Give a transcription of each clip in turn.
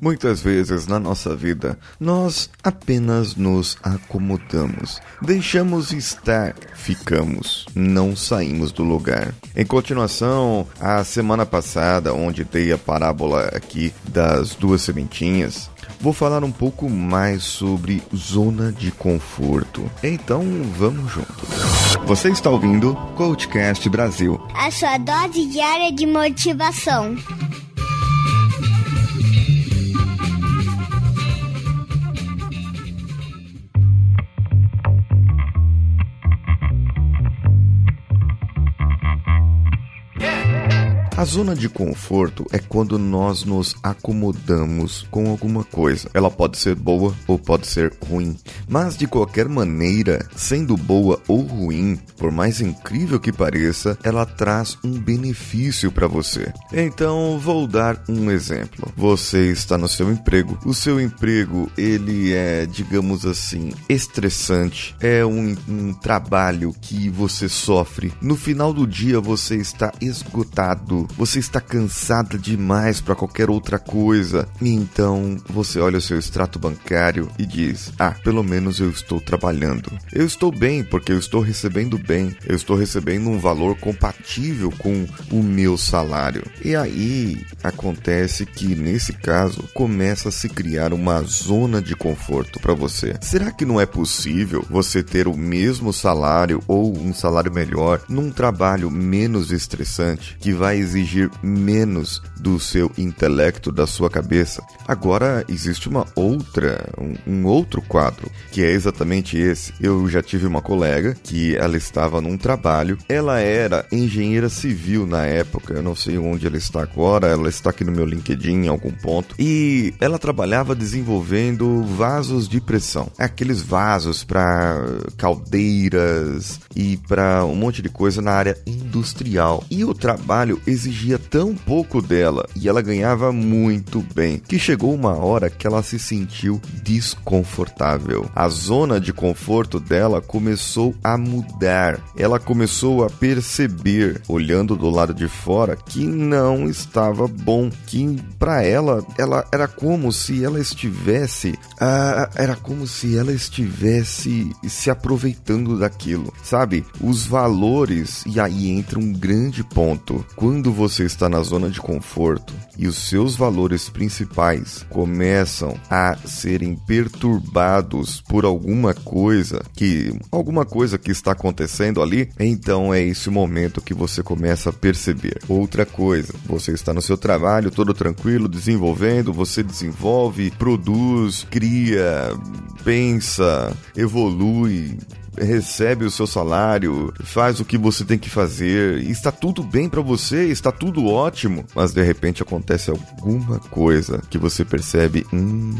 Muitas vezes na nossa vida, nós apenas nos acomodamos, deixamos estar, ficamos, não saímos do lugar. Em continuação, a semana passada, onde dei a parábola aqui das duas sementinhas, vou falar um pouco mais sobre zona de conforto. Então, vamos juntos. Você está ouvindo Coachcast Brasil. A sua dose diária de motivação. A zona de conforto é quando nós nos acomodamos com alguma coisa. Ela pode ser boa ou pode ser ruim, mas de qualquer maneira, sendo boa ou ruim, por mais incrível que pareça, ela traz um benefício para você. Então, vou dar um exemplo. Você está no seu emprego. O seu emprego, ele é, digamos assim, estressante. É um, um trabalho que você sofre. No final do dia, você está esgotado você está cansada demais para qualquer outra coisa. E então você olha o seu extrato bancário e diz: Ah, pelo menos eu estou trabalhando. Eu estou bem porque eu estou recebendo bem. Eu estou recebendo um valor compatível com o meu salário. E aí acontece que nesse caso começa a se criar uma zona de conforto para você. Será que não é possível você ter o mesmo salário ou um salário melhor num trabalho menos estressante que vai exigir exigir menos do seu intelecto, da sua cabeça. Agora existe uma outra, um, um, outro quadro, que é exatamente esse. Eu já tive uma colega que ela estava num trabalho, ela era engenheira civil na época, eu não sei onde ela está agora, ela está aqui no meu LinkedIn em algum ponto, e ela trabalhava desenvolvendo vasos de pressão, aqueles vasos para caldeiras e para um monte de coisa na área industrial. E o trabalho exigia tão pouco dela e ela ganhava muito bem que chegou uma hora que ela se sentiu desconfortável. A zona de conforto dela começou a mudar. Ela começou a perceber, olhando do lado de fora, que não estava bom, que para ela ela era como se ela estivesse, ah, era como se ela estivesse se aproveitando daquilo, sabe? Os valores e aí entra um grande ponto. Quando você está na zona de conforto e os seus valores principais começam a serem perturbados por alguma coisa que alguma coisa que está acontecendo ali, então é esse momento que você começa a perceber. Outra coisa, você está no seu trabalho todo tranquilo, desenvolvendo, você desenvolve, produz, cria, pensa, evolui, recebe o seu salário, faz o que você tem que fazer, está tudo bem para você, está tudo ótimo, mas de repente acontece alguma coisa que você percebe, hum,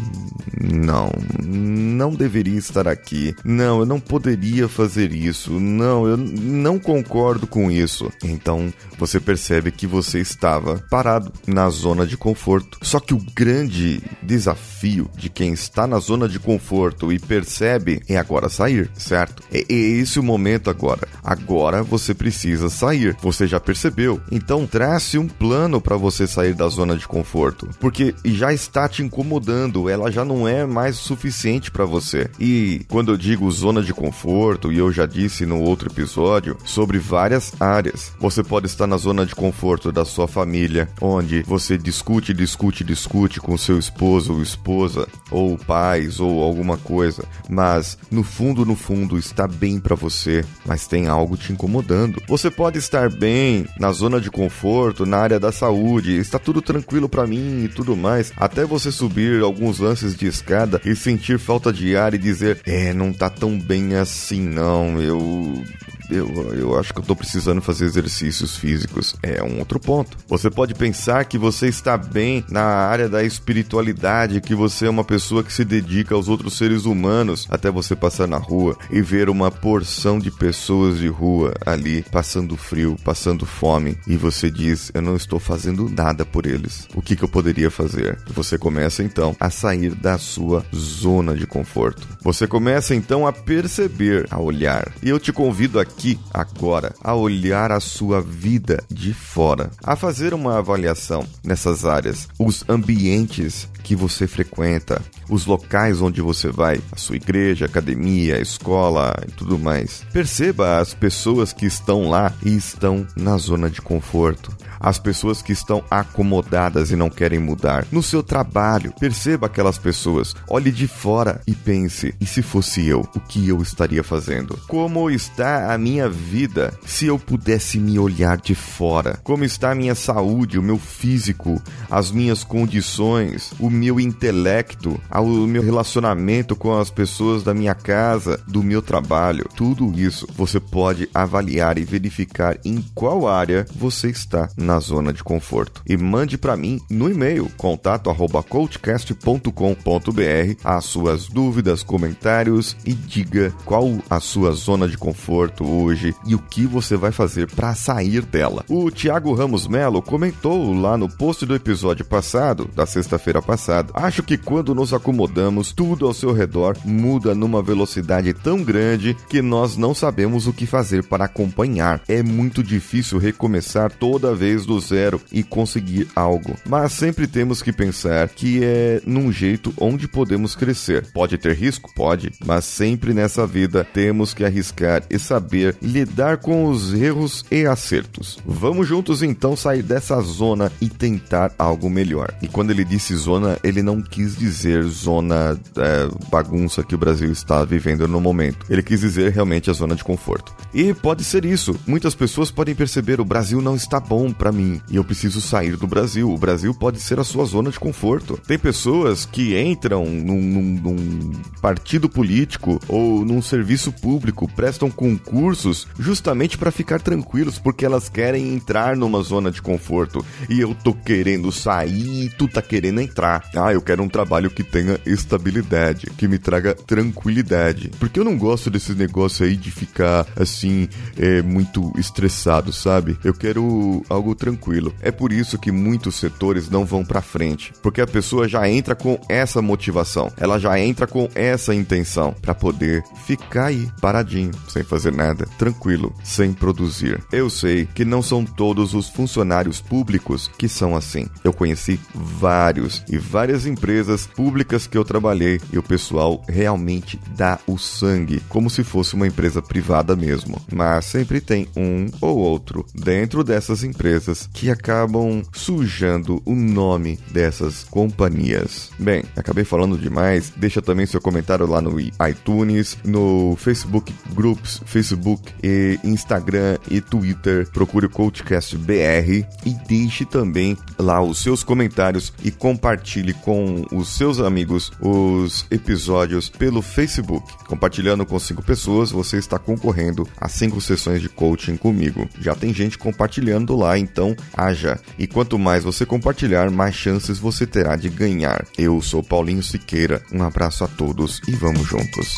não, não deveria estar aqui. Não, eu não poderia fazer isso. Não, eu não concordo com isso. Então, você percebe que você estava parado na zona de conforto. Só que o grande desafio de quem está na zona de conforto e percebe é agora sair, certo? É, é esse o momento agora. Agora você precisa sair. Você já percebeu? Então trace um plano para você sair da zona de conforto, porque já está te incomodando, ela já não é mais suficiente para você. E quando eu digo zona de conforto, e eu já disse no outro episódio sobre várias áreas, você pode estar na zona de conforto da sua família, onde você discute, discute, discute com seu esposo ou esposa, ou pais, ou alguma coisa, mas no fundo, no fundo, está bem para você, mas tem algo te incomodando. Você pode estar bem na zona de conforto, na área da saúde, está tudo tranquilo para mim e tudo mais, até você subir alguns lances de escada e sentir falta de ar e dizer: "É, não tá tão bem assim não, eu eu, eu acho que eu tô precisando fazer exercícios físicos. É um outro ponto. Você pode pensar que você está bem na área da espiritualidade, que você é uma pessoa que se dedica aos outros seres humanos, até você passar na rua e ver uma porção de pessoas de rua ali passando frio, passando fome, e você diz: Eu não estou fazendo nada por eles. O que, que eu poderia fazer? Você começa então a sair da sua zona de conforto. Você começa então a perceber, a olhar. E eu te convido aqui aqui, agora, a olhar a sua vida de fora, a fazer uma avaliação nessas áreas, os ambientes que você frequenta, os locais onde você vai, a sua igreja, academia, escola e tudo mais. Perceba as pessoas que estão lá e estão na zona de conforto as pessoas que estão acomodadas e não querem mudar. No seu trabalho, perceba aquelas pessoas, olhe de fora e pense: e se fosse eu, o que eu estaria fazendo? Como está a minha vida se eu pudesse me olhar de fora? Como está a minha saúde, o meu físico, as minhas condições, o meu intelecto, o meu relacionamento com as pessoas da minha casa, do meu trabalho? Tudo isso você pode avaliar e verificar em qual área você está na na zona de conforto. E mande para mim no e-mail contato@coachcast.com.br as suas dúvidas, comentários e diga qual a sua zona de conforto hoje e o que você vai fazer para sair dela. O Thiago Ramos Melo comentou lá no post do episódio passado, da sexta-feira passada: "Acho que quando nos acomodamos, tudo ao seu redor muda numa velocidade tão grande que nós não sabemos o que fazer para acompanhar. É muito difícil recomeçar toda vez desde o zero e conseguir algo. Mas sempre temos que pensar que é num jeito onde podemos crescer. Pode ter risco? Pode, mas sempre nessa vida temos que arriscar e saber lidar com os erros e acertos. Vamos juntos então sair dessa zona e tentar algo melhor. E quando ele disse zona, ele não quis dizer zona é, bagunça que o Brasil está vivendo no momento. Ele quis dizer realmente a zona de conforto. E pode ser isso. Muitas pessoas podem perceber o Brasil não está bom para mim e eu preciso sair do Brasil. O Brasil pode ser a sua zona de conforto. Tem pessoas que entram num, num, num partido político ou num serviço público, prestam concursos justamente para ficar tranquilos, porque elas querem entrar numa zona de conforto. E eu tô querendo sair e tu tá querendo entrar. Ah, eu quero um trabalho que tenha estabilidade, que me traga tranquilidade. Porque eu não gosto desse negócio aí de ficar assim, é, muito estressado, sabe? Eu quero algo tranquilo. É por isso que muitos setores não vão para frente, porque a pessoa já entra com essa motivação, ela já entra com essa intenção para poder ficar aí paradinho, sem fazer nada, tranquilo, sem produzir. Eu sei que não são todos os funcionários públicos que são assim. Eu conheci vários e várias empresas públicas que eu trabalhei e o pessoal realmente dá o sangue, como se fosse uma empresa privada mesmo. Mas sempre tem um ou outro dentro dessas empresas que acabam sujando o nome dessas companhias. Bem, acabei falando demais. Deixa também seu comentário lá no iTunes, no Facebook Groups, Facebook e Instagram e Twitter. Procure o Coachcast BR e deixe também lá os seus comentários e compartilhe com os seus amigos os episódios pelo Facebook. Compartilhando com cinco pessoas, você está concorrendo a cinco sessões de coaching comigo. Já tem gente compartilhando lá, então haja. E quanto mais você compartilhar, mais chances você terá de ganhar. Eu sou Paulinho Siqueira, um abraço a todos e vamos juntos.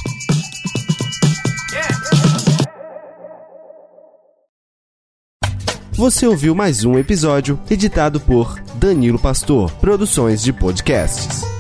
Você ouviu mais um episódio editado por Danilo Pastor, Produções de Podcasts.